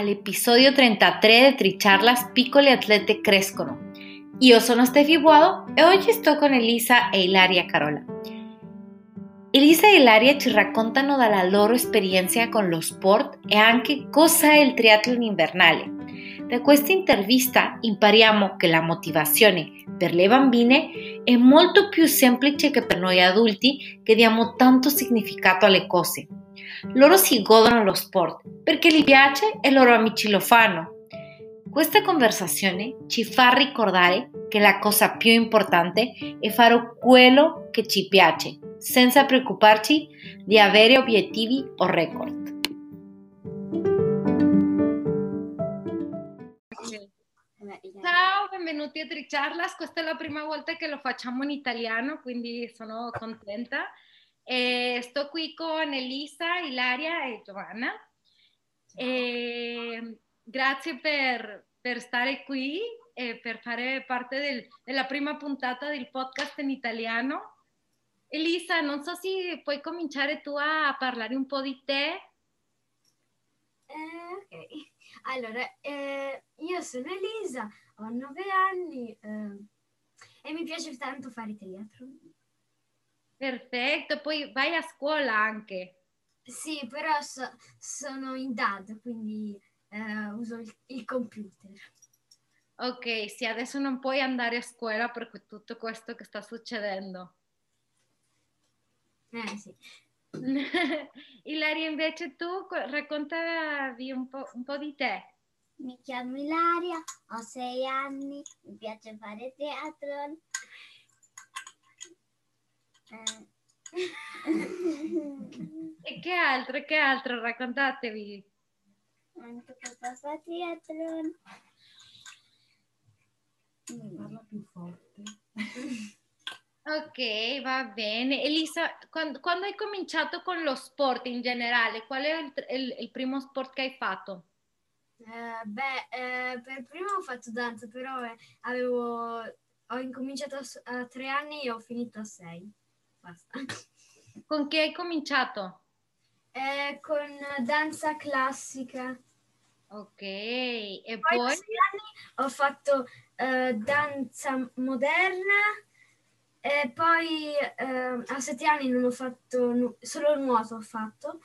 all'episodio 33 di Tricharlas Piccole Atlete Crescono. Io sono Steffi Buado e oggi sto con Elisa e Ilaria Carola. Elisa e Ilaria ci raccontano dalla loro esperienza con lo sport e anche cosa è il triathlon invernale. Da questa intervista impariamo che la motivazione per le bambine è molto più semplice che per noi adulti che diamo tanto significato alle cose. Loro si godono lo sport perché gli piace e i loro amici lo fanno. Questa conversazione ci fa ricordare che la cosa più importante è fare quello che ci piace, senza preoccuparci di avere obiettivi o record. Ciao, benvenuti a Tricharlas. Questa è la prima volta che lo facciamo in italiano, quindi sono contenta. Eh, sto qui con Elisa, Ilaria e Giovanna. Eh, grazie per, per, stare qui e per fare parte del, della prima puntata del podcast in italiano. Elisa, non so se puoi cominciare tu a parlare un po' di te. Eh, ok, allora eh, io sono Elisa, ho nove anni eh, e mi piace tanto fare triathlon. Perfetto, poi vai a scuola anche. Sì, però so, sono in DAD, quindi eh, uso il, il, computer. Ok, sì, adesso non puoi andare a scuola per tutto questo che sta succedendo. Eh sì. Ilaria, invece tu raccontavi un po', un po' di te. Mi chiamo Ilaria, ho sei anni, mi piace fare teatro. E che altro, che altro? Raccontatevi. Anche papà fa teatro. Parla più forte. Ok, va bene. Elisa, quando, quando, hai cominciato con lo sport in generale, qual è il, il, il primo sport che hai fatto? Eh, beh, eh, per primo ho fatto danza, però eh, avevo, ho incominciato a, a, tre anni e ho finito a sei. Basta. Con che hai cominciato? Eh, con danza classica. Ok, e poi? poi? A sei anni ho fatto eh, danza moderna e poi eh, a sette anni non ho fatto, nu- solo nuoto ho fatto.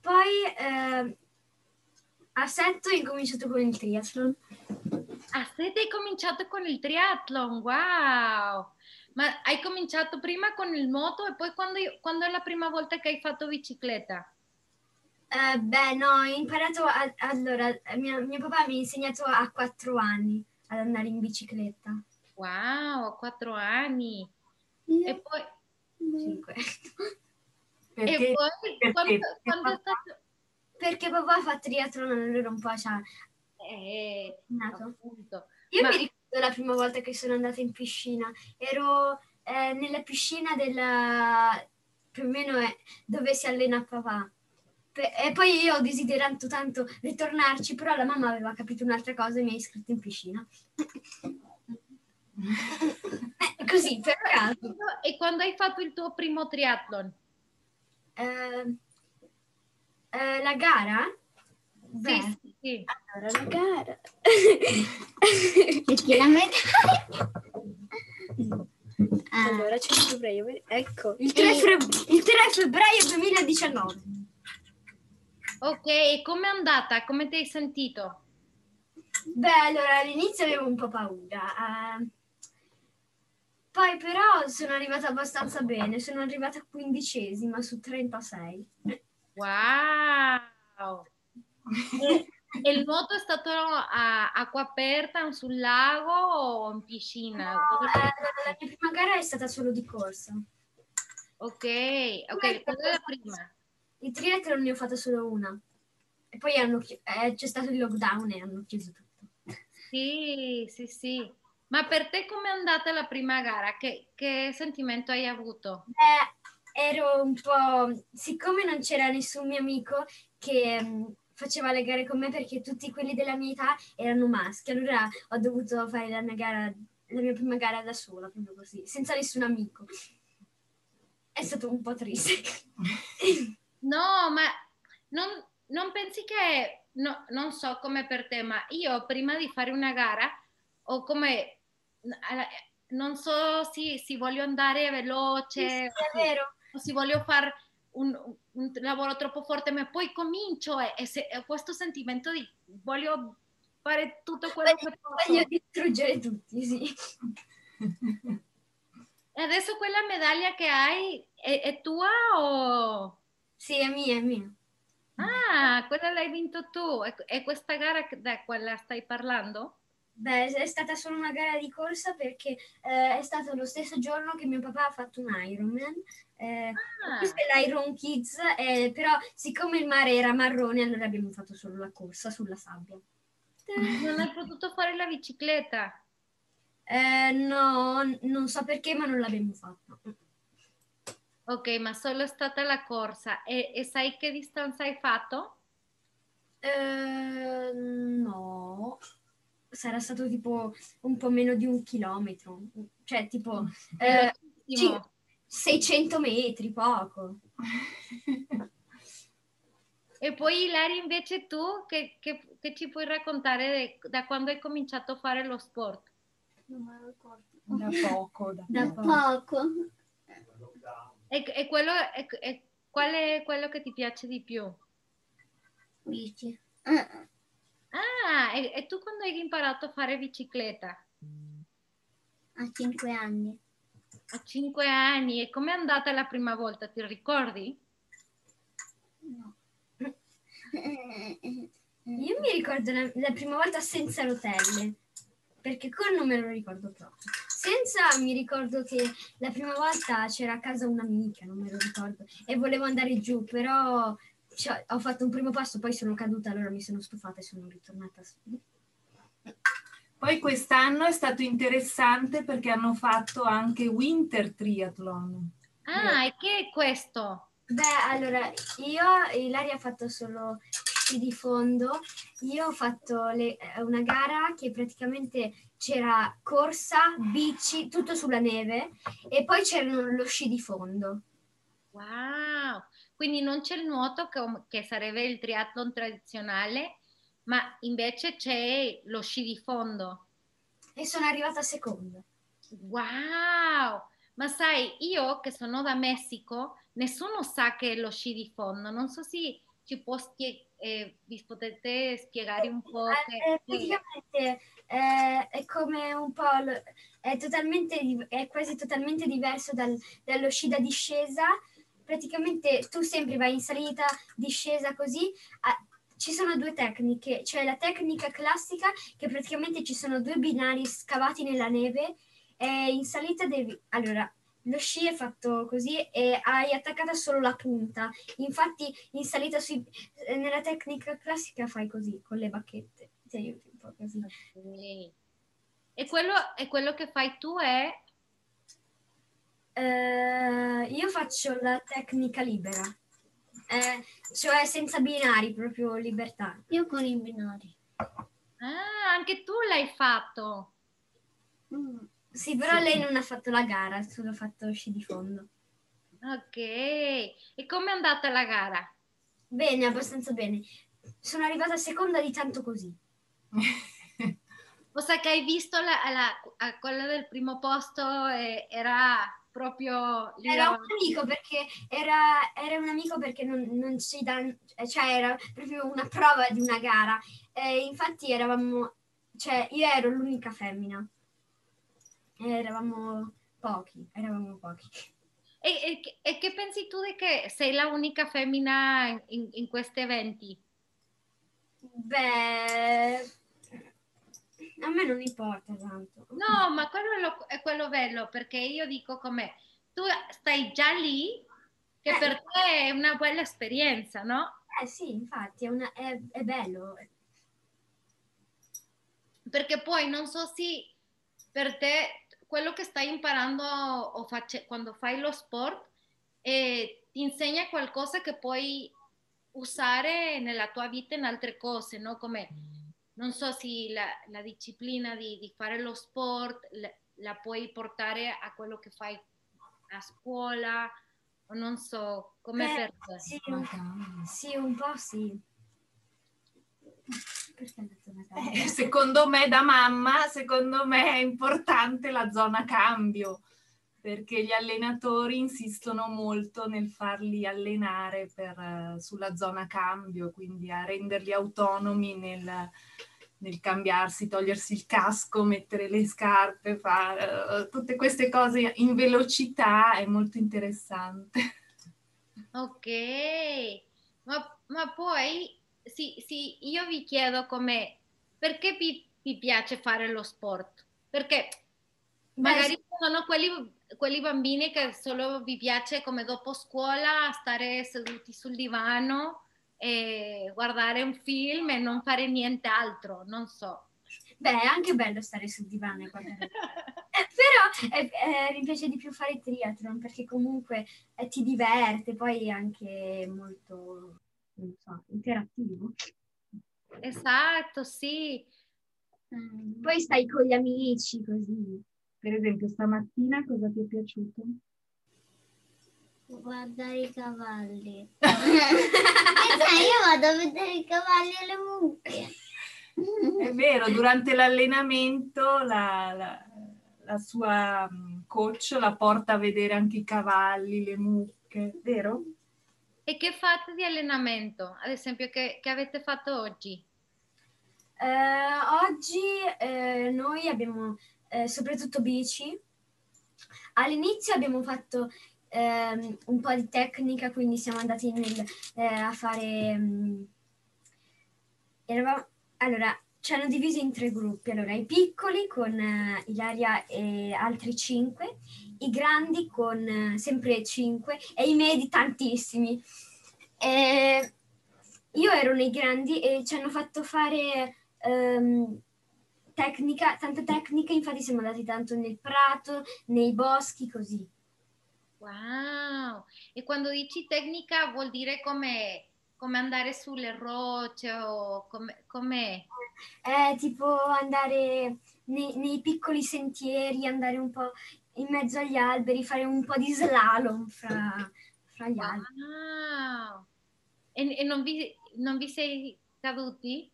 Poi eh, a sette ho incominciato con il triathlon. A sette hai cominciato con il triathlon, wow! Ma hai cominciato prima con il moto e poi quando, quando è la prima volta che hai fatto bicicletta? Uh, beh, no, ho imparato, a, allora, mio, mio, papà mi ha insegnato a quattro anni ad andare in bicicletta. Wow, a quattro anni! Yeah. E poi... Cinque. Perché, e poi perché, quando, quando è stato... Perché papà fa triathlon, allora un po' c'ha... Eh. Io Ma... mi ricordo la prima volta che sono andata in piscina. Ero eh, nella piscina della... più o meno è dove si allena papà. E poi io ho desiderato tanto ritornarci, però la mamma aveva capito un'altra cosa e mi ha iscritto in piscina. Così, per caso. E quando hai fatto il tuo primo triathlon? Eh, eh, la gara? Beh, sì, sì. Allora, la gara. Perché la medaglia? Ah. Allora, c'è il febbraio. Ecco, il 3, febbraio, il 3 febbraio 2019. Ok, e com'è andata? Come ti hai sentito? Beh, allora all'inizio avevo un po' paura. eh. poi però sono arrivata abbastanza bene, sono arrivata quindicesima su 36. Wow! E, il nuoto è stato a acqua aperta, sul lago o in piscina? Eh, la mia prima gara è stata solo di corsa. Ok, ok, quella è la prima. Il triathlon ne ho fatta solo una. E poi hanno chi- eh, c'è stato il lockdown e hanno chiuso tutto. Sì, sì, sì. Ma per te com'è andata la prima gara? Che, che sentimento hai avuto? Beh, ero un po'... Siccome non c'era nessun mio amico che mm, faceva le gare con me perché tutti quelli della mia età erano maschi, allora ho dovuto fare la mia gara, la mia prima gara da sola, proprio così, senza nessun amico. È stato un po' triste. No, ma non, non pensi che, no, non so come per te, ma io prima di fare una gara ho come, non so se, se voglio andare veloce Sì, vero. o se voglio fare un, un lavoro troppo forte, ma poi comincio e, e se- e questo sentimento di voglio fare tutto quello che posso. Voglio distruggere tutti, sì. Adesso quella medaglia che hai è, è tua o... Sì, è mia, è mia. Ah, quella l'hai vinto tu. E, questa gara da quale stai parlando? Beh, è stata solo una gara di corsa perché eh, è stato lo stesso giorno che mio papà ha fatto un Ironman. Eh, Ah, Questo è l'Iron Kids, eh, però siccome il mare era marrone, allora abbiamo fatto solo la corsa sulla sabbia. non hai potuto fare la bicicletta. Eh, no, non so perché, ma non l'abbiamo fatta. Ok, ma solo è stata la corsa. E, e sai che distanza hai fatto? Eh, no, sarà stato tipo un po' meno di un chilometro, cioè tipo eh, Velocissimo. 600 metri, poco. E poi Ilaria, invece tu, che, che- che ci puoi raccontare de- da quando hai cominciato a fare lo sport? Non me lo ricordo. Da poco. Da Da poco. Poco. E, e quello, e- e qual è quello che ti piace di più? Bici. Ah, Ah, e, e tu quando hai imparato a fare bicicletta? a 5 anni. A cinque anni. E com'è andata la prima volta? Ti ricordi? No. Io mi ricordo la, la prima volta senza rotelle, perché con non me lo ricordo proprio. Senza mi ricordo che la prima volta c'era a casa un'amica, non me lo ricordo, e volevo andare giù, però cioè, ho fatto un primo passo, poi sono caduta, allora mi sono stufata e sono ritornata su. Poi quest'anno è stato interessante perché hanno fatto anche Winter Triathlon. Ah, e che è questo? Beh, allora, io, Ilaria ha fatto solo sci di fondo, io ho fatto le- eh, una gara che praticamente c'era corsa, bici, tutto sulla neve e poi c'era lo sci di fondo. Wow! Quindi non c'è il nuoto che, che sarebbe il triathlon tradizionale, ma invece c'è lo sci di fondo. E sono arrivata seconda. Wow! Ma sai, io che sono da Messico, nessuno sa che è lo sci di fondo. Non so se ci può spie- eh, vi potete spiegare un po'. Eh, che- che- praticamente eh, è come un po', è, totalmente, è quasi totalmente diverso dal- dallo sci da discesa. Praticamente tu sempre vai in salita, discesa così. ah, ci sono due tecniche, c'è la tecnica classica che praticamente ci sono due binari scavati nella neve e in salita devi... Allora, lo sci è fatto così e hai attaccata solo la punta. Infatti in salita sui- nella tecnica classica fai così con le bacchette. Ti aiuti un po' così. Ok. E quello, e quello che fai tu è Eh, io faccio la tecnica libera, eh, cioè senza binari, proprio libertà. Io con i binari. Ah, anche tu l'hai fatto. Mm. Sì, però lei non ha fatto la gara, solo ha fatto sci di fondo. Ok. E com'è andata la gara? Bene, abbastanza bene. Sono arrivata seconda di tanto così. O sa che hai visto la, la- a quella del primo posto e era proprio Era un amico perché era, era un amico perché non, non ci dan- cioè era proprio una prova di una gara. Eh, infatti eravamo cioè io ero l'unica femmina. E eravamo pochi, eravamo pochi. E, e, e, che pensi tu di che sei la unica femmina in, in questi eventi? Beh, me non importa tanto. No, ma quello è, lo, è quello bello, perché io dico come tu stai già lì, che Eh. per te è una bella esperienza, no? Eh sì, infatti, è, una- è- è bello. Perché poi non so se per te quello che stai imparando o face- quando fai lo sport eh, ti insegna qualcosa che puoi usare nella tua vita in altre cose, no? Come non so se la, la disciplina di, di fare lo sport la, la puoi portare a quello che fai a scuola o non so, come per te. Sì, un, sì, un po' sì. Eh, secondo me da mamma, secondo me è importante la zona cambio, perché gli allenatori insistono molto nel farli allenare per, eh, sulla zona cambio, quindi a renderli autonomi nel, nel cambiarsi, togliersi il casco, mettere le scarpe, fare eh, tutte queste cose in velocità è molto interessante. Ok, ma, ma poi sì, sì, io vi chiedo come, perché vi, vi piace fare lo sport? Perché magari sono quelli, quelli bambini che solo vi piace come dopo scuola stare seduti sul divano e guardare un film e non fare niente altro, non so. Beh, è anche bello stare sul divano e guardare. Eh, Però eh, eh, mi piace di più fare triathlon perché comunque eh, ti diverte, poi è anche molto, non so, interattivo. Esatto, sì. Mm. Poi stai con gli amici così. Per esempio, stamattina cosa ti è piaciuto? Guardare i cavalli. Eh, sai, io vado a vedere i cavalli e le mucche. È vero, durante l'allenamento la, la- la sua mm, coach la porta a vedere anche i cavalli, le mucche, vero? E che fate di allenamento? Ad esempio, che, che avete fatto oggi? Eh, oggi eh, noi abbiamo eh, soprattutto bici. All'inizio abbiamo fatto ehm, un po' di tecnica, quindi siamo andati nel, eh, a fare... mm, eravamo- allora, ci hanno diviso in tre gruppi. Allora, i piccoli con eh, Ilaria e altri cinque, i grandi con eh, sempre cinque e i medi tantissimi. E io ero nei grandi e ci hanno fatto fare ehm, tecnica, tanta tecnica, infatti siamo andati tanto nel prato, nei boschi, così. Wow! E quando dici tecnica vuol dire come, come andare sulle rocce o come, come... È tipo andare nei, nei piccoli sentieri, andare un po' in mezzo agli alberi, fare un po' di slalom fra, fra gli alberi. Wow! E, e non, vi, non vi sei caduti?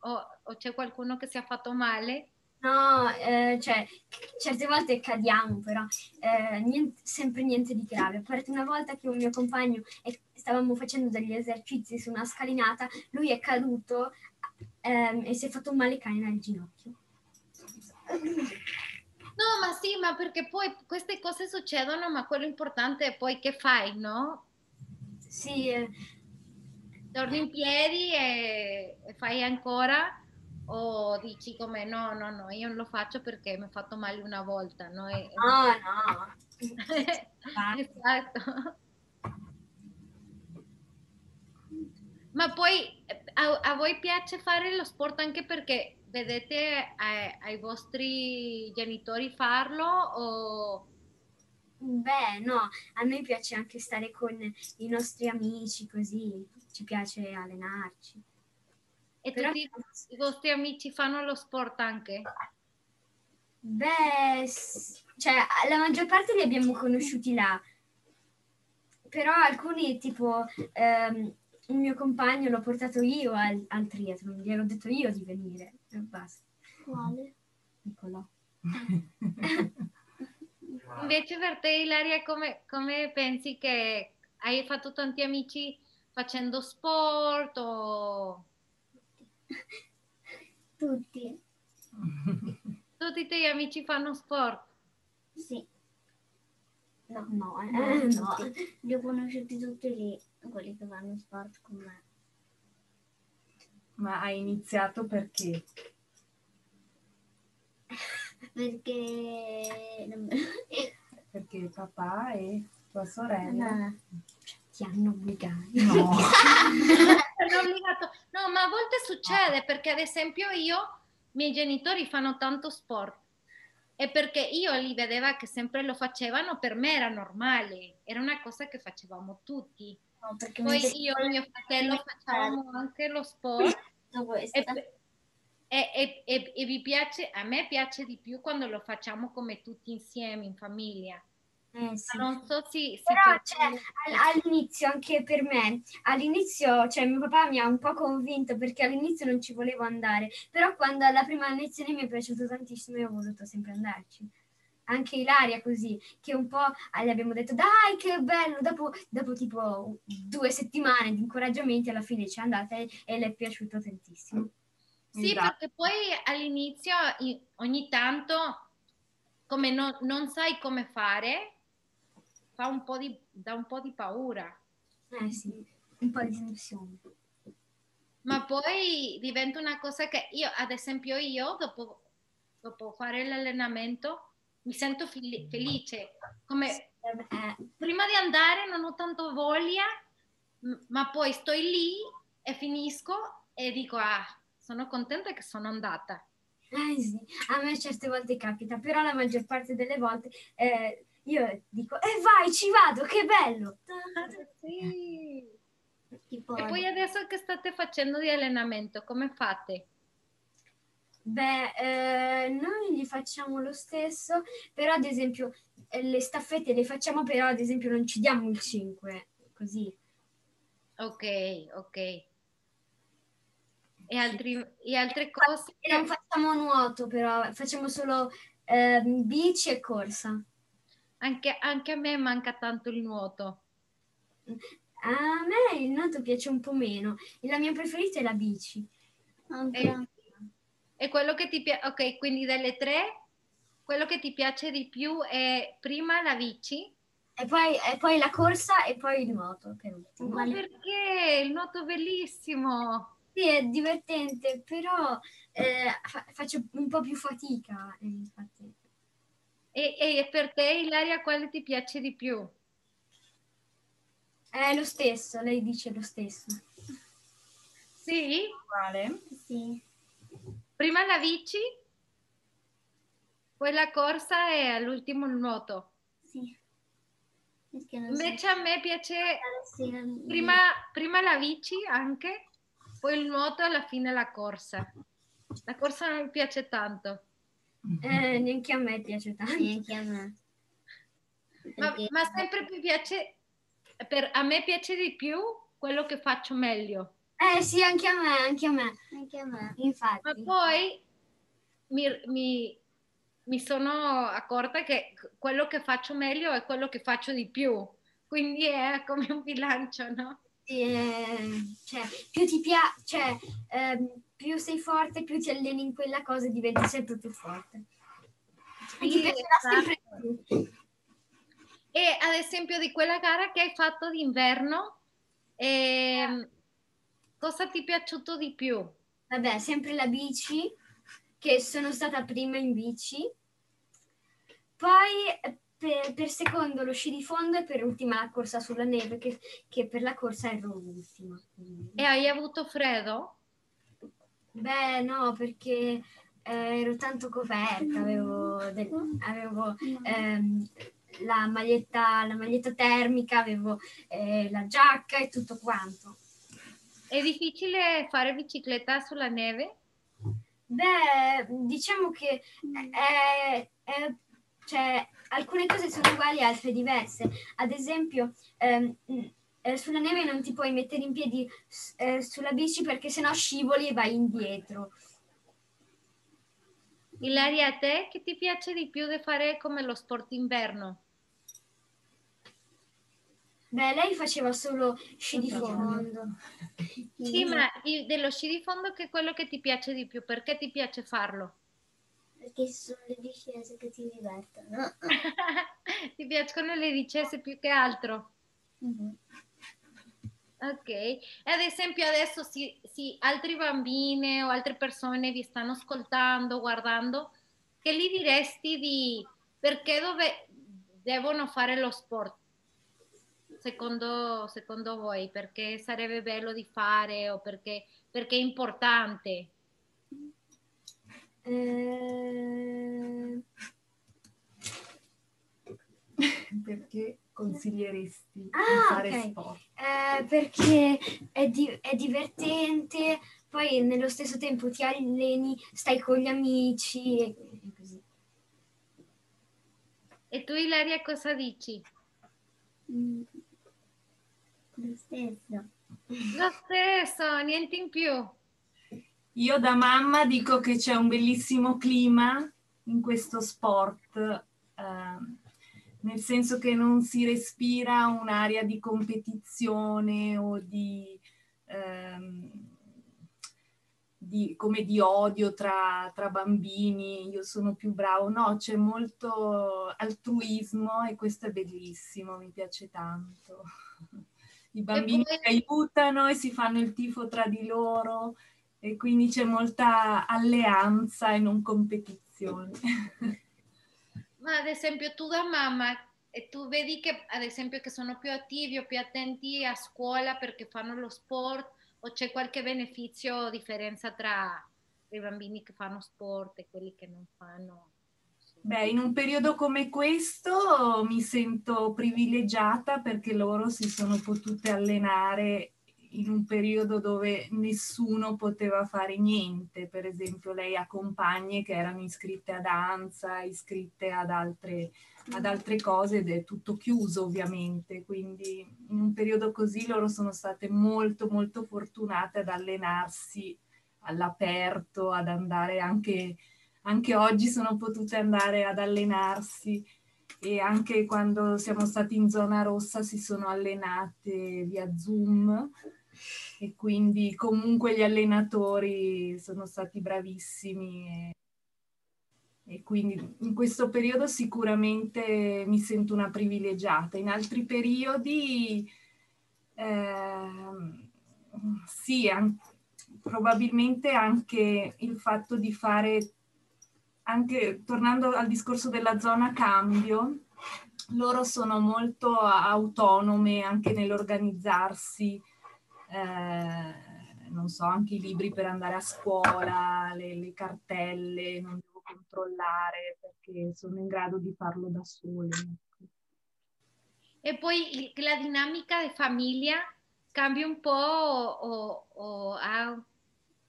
O, o c'è qualcuno che si è fatto male? No, eh, cioè, certe volte cadiamo, però eh, niente- sempre niente di grave. A parte una volta che un mio compagno e stavamo facendo degli esercizi su una scalinata, lui è caduto ehm, e si è fatto un male cane al ginocchio. No, ma sì, ma perché poi queste cose succedono, ma quello importante è poi che fai, no? Sì, eh, Torni in piedi e, e fai ancora o dici come no, no, no, io non lo faccio perché mi ho fatto male una volta, no? E- no, no. esatto. Ma poi eh, a, a voi piace fare lo sport anche perché vedete ai, ai vostri genitori farlo o Beh, no, a noi piace anche stare con i nostri amici, così ci piace allenarci. e Però- tutti i vostri amici fanno lo sport anche? Beh, cioè, la maggior parte li abbiamo conosciuti là, però alcuni, tipo, ehm, il mio compagno l'ho portato io al, al triathlon, gli ero detto io di venire, e basta. Quale? Nicolò. Invece per te, Ilaria, come, come pensi che hai fatto tanti amici facendo sport o... Tutti. tutti i tuoi amici fanno sport? Sì. No, No, eh, no. Li ho conosciuti tutti lì, quelli che fanno sport con me. Ma hai iniziato perché? Perché Perché papà e tua sorella? no, Ti hanno obbligato. No. Sono obbligato. No, ma a volte succede perché ad esempio io, i miei genitori fanno tanto sport e perché io li vedeva che sempre lo facevano, per me era normale, era una cosa che facevamo tutti. no, Poi io e mio fratello facevamo anche lo sport e- e- e- e vi piace, a me piace di più quando lo facciamo come tutti insieme in famiglia. Eh, sì. Non so se... se Però per cioè, all'inizio, anche per me, all'inizio, cioè mio papà mi ha un po' convinto perché all'inizio non ci volevo andare, però quando alla prima lezione mi è piaciuto tantissimo e ho voluto sempre andarci. Anche Ilaria così, che un po' gli abbiamo detto dai che bello, dopo, dopo tipo due settimane di incoraggiamenti alla fine ci è andata e, e le è piaciuto tantissimo. Sì, Esatto. perché poi all'inizio ogni tanto, come no- non sai come fare, fa un po' di, dà un po' di paura, Eh sì, un po' di tensione. ma poi diventa una cosa che io, ad esempio io, dopo, dopo fare l'allenamento, mi sento fel- felice, come Eh, prima di andare non ho tanto voglia, ma poi sto lì e finisco e dico, ah, sono contenta che sono andata. Eh sì, a me certe volte capita, però la maggior parte delle volte eh, io dico, e vai, ci vado, che bello! Sì. tipo, E poi adesso che state facendo di allenamento, come fate? Beh, eh, noi li facciamo lo stesso, però ad esempio eh, le staffette le facciamo, però ad esempio non ci diamo il 5, così. Ok, ok. E, altri- e altre cose? E non facciamo nuoto, però facciamo solo ehm, bici e corsa. Anche, anche a me manca tanto il nuoto. A me il nuoto piace un po' meno, e la mia preferita è la bici. anche E, e quello che ti piace, ok, quindi delle tre, quello che ti piace di più è prima la bici. E poi, e poi la corsa e poi il nuoto, per ultimo. Ma perché? Il nuoto è bellissimo. Sì, è divertente, però eh, fa- faccio un po' più fatica. eh, infatti. E, e per te, Ilaria, quale ti piace di più? È lo stesso, lei dice lo stesso. Sì? Quale? Sì, Prima la bici, poi la corsa e all'ultimo il nuoto. sì. Non so- Invece a me piace prima, prima la bici anche, poi il nuoto e alla fine la corsa. La corsa non mi piace tanto, Eh, neanche a me piace tanto. neanche a me. ma, Perché- ma sempre mi piace, per, a me piace di più quello che faccio meglio. Eh sì, anche a me, anche a me. Anche a me. Infatti. Ma poi mi, mi- mi sono accorta che quello che faccio meglio è quello che faccio di più. Quindi è come un bilancio, no? Sì, eh, cioè, più ti piace, cioè, ehm, più sei forte, più ti alleni in quella cosa e diventi sempre più forte. E ti piacerà esatto. sempre di più. E ad esempio di quella gara che hai fatto d'inverno, ehm, cosa ti è piaciuto di più? Vabbè, sempre la bici, che sono stata prima in bici. Poi eh, per, per secondo lo sci di fondo e per ultima la corsa sulla neve, che, che per la corsa ero l'ultima. E hai avuto freddo? Beh, no, perché eh, ero tanto coperta, avevo, del- avevo ehm, la, maglietta, la maglietta termica, avevo eh, la giacca e tutto quanto. È difficile fare bicicletta sulla neve? Beh, diciamo che è- è- cioè, alcune cose sono uguali, altre diverse. Ad esempio, ehm, eh, sulla neve non ti puoi mettere in piedi eh, sulla bici perché sennò scivoli e vai indietro. Ilaria, a te che ti piace di più di fare come lo sport inverno? Beh, lei faceva solo sci di fondo. Sì, ma dello sci di fondo che è quello che ti piace di più, perché ti piace farlo? Perché sono le discese che ti divertono. ti piacciono le discese più che altro? Mhm. Ok, e ad esempio adesso se, se altri bambini o altre persone vi stanno ascoltando, guardando, che gli diresti di perché dove devono fare lo sport? Secondo, secondo voi, perché sarebbe bello di fare o perché, perché è importante? Eh, Perché consiglieresti di Ah, fare ok. sport? eh, perché è, di- è divertente, poi nello stesso tempo ti alleni, stai con gli amici e, e così. E tu Ilaria cosa dici? Mm. Lo stesso. Lo stesso, niente in più. Io da mamma dico che c'è un bellissimo clima in questo sport, ehm, nel senso che non si respira un'aria di competizione o di, ehm, di- come di odio tra, tra bambini, io sono più bravo, no, c'è molto altruismo e questo è bellissimo, mi piace tanto. I bambini poi- si aiutano e si fanno il tifo tra di loro e quindi c'è molta alleanza e non competizione. Ma ad esempio tu da mamma, e tu vedi che ad esempio che sono più attivi o più attenti a scuola perché fanno lo sport o c'è qualche beneficio o differenza tra i bambini che fanno sport e quelli che non fanno? Beh, in un periodo come questo mi sento privilegiata perché loro si sono potute allenare in un periodo dove nessuno poteva fare niente. Per esempio, lei ha compagne che erano iscritte a danza, iscritte ad altre, ad altre cose ed è tutto chiuso ovviamente. Quindi in un periodo così loro sono state molto molto fortunate ad allenarsi all'aperto, ad andare anche anche oggi sono potute andare ad allenarsi e anche quando siamo stati in zona rossa si sono allenate via Zoom e quindi comunque gli allenatori sono stati bravissimi e, e quindi in questo periodo sicuramente mi sento una privilegiata. In altri periodi ehm, sì, an- probabilmente anche il fatto di fare anche tornando al discorso della zona cambio, loro sono molto autonome anche nell'organizzarsi, eh, non so, anche i libri per andare a scuola, le, le cartelle, non devo controllare perché sono in grado di farlo da sole. E poi la dinamica di famiglia cambia un po' o, o ha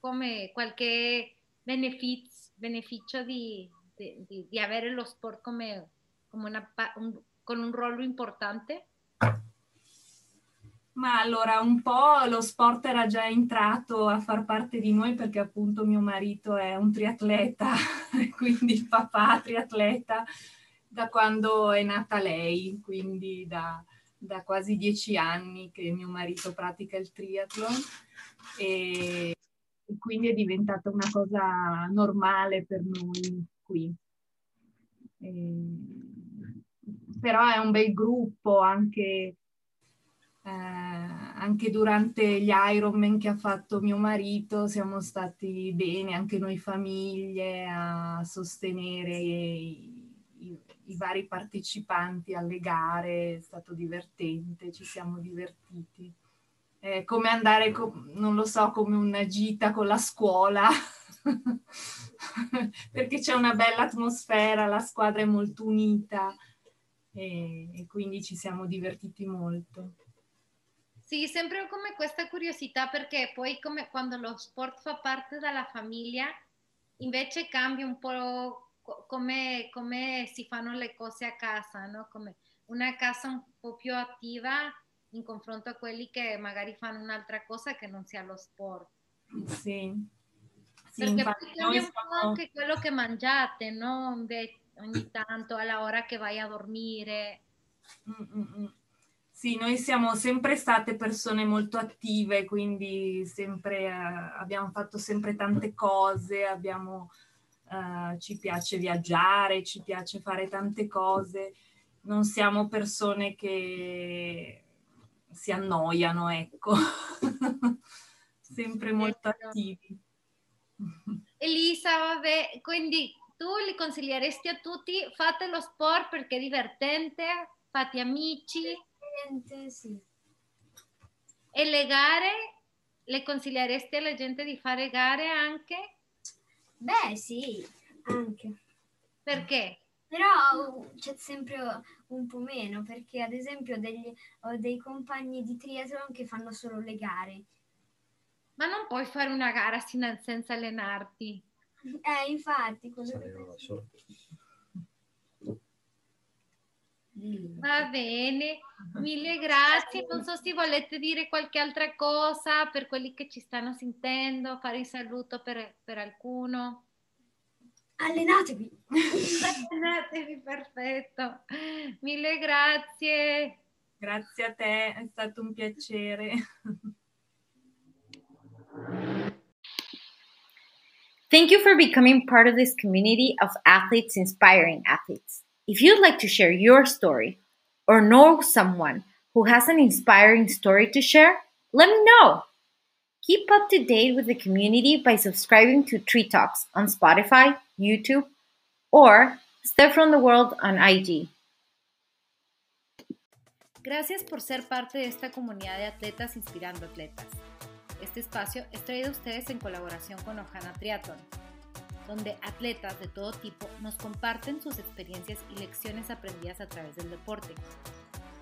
come qualche beneficio, beneficio di, di- di avere lo sport come, come una un- con un ruolo importante? Ma allora un po' lo sport era già entrato a far parte di noi perché appunto mio marito è un triatleta, quindi il papà triatleta da quando è nata lei, quindi da, da quasi dieci anni che mio marito pratica il triathlon e, e quindi è diventata una cosa normale per noi qui. E- però è un bel gruppo anche eh, anche durante gli Ironman che ha fatto mio marito siamo stati bene, anche noi famiglie, a sostenere i, i- i vari partecipanti alle gare, è stato divertente, ci siamo divertiti. È come andare, co- non lo so, come una gita con la scuola, perché c'è una bella atmosfera, la squadra è molto unita e- e quindi ci siamo divertiti molto. Sì, sempre come questa curiosità perché poi come quando lo sport fa parte della famiglia, invece cambia un po' co- come, come si fanno le cose a casa, no? Come una casa un po' più attiva in confronto a quelli che magari fanno un'altra cosa che non sia lo sport. Sì, sì Perché poi cambia un po' anche quello che mangiate, no? Ogni tanto alla ora che vai a dormire. Mm, mm, mm. Sì, noi siamo sempre state persone molto attive, quindi sempre, eh, abbiamo fatto sempre tante cose, abbiamo uh, ci piace viaggiare, ci piace fare tante cose, non siamo persone che si annoiano, ecco, sempre molto attivi. Elisa, vabbè, quindi tu li consiglieresti a tutti, fate lo sport perché è divertente, fate amici. Divertente, sì. E le gare, le consiglieresti alla gente di fare gare anche? Beh, sì, anche. Perché? Però c'è sempre un po' meno, perché ad esempio degli, ho dei compagni di triathlon che fanno solo le gare. Ma non puoi fare una gara senza allenarti. Eh, infatti. Quello Va bene, mille grazie. Non so se volete dire qualche altra cosa per quelli che ci stanno sentendo, fare il saluto per, per alcuno. Allenatevi. Allenatevi, perfetto. Mille grazie. Grazie a te, è stato un piacere. Thank you for becoming part of this community of athletes inspiring athletes. If you'd like to share your story or know someone who has an inspiring story to share, let me know. Keep up to date with the community by subscribing to Tree Talks on Spotify, YouTube, or Step from the World on IG. Gracias por ser parte de esta comunidad de atletas inspirando atletas. Este espacio es traído a ustedes en colaboración con Ojana Triathlon, donde atletas de todo tipo nos comparten sus experiencias y lecciones aprendidas a través del deporte.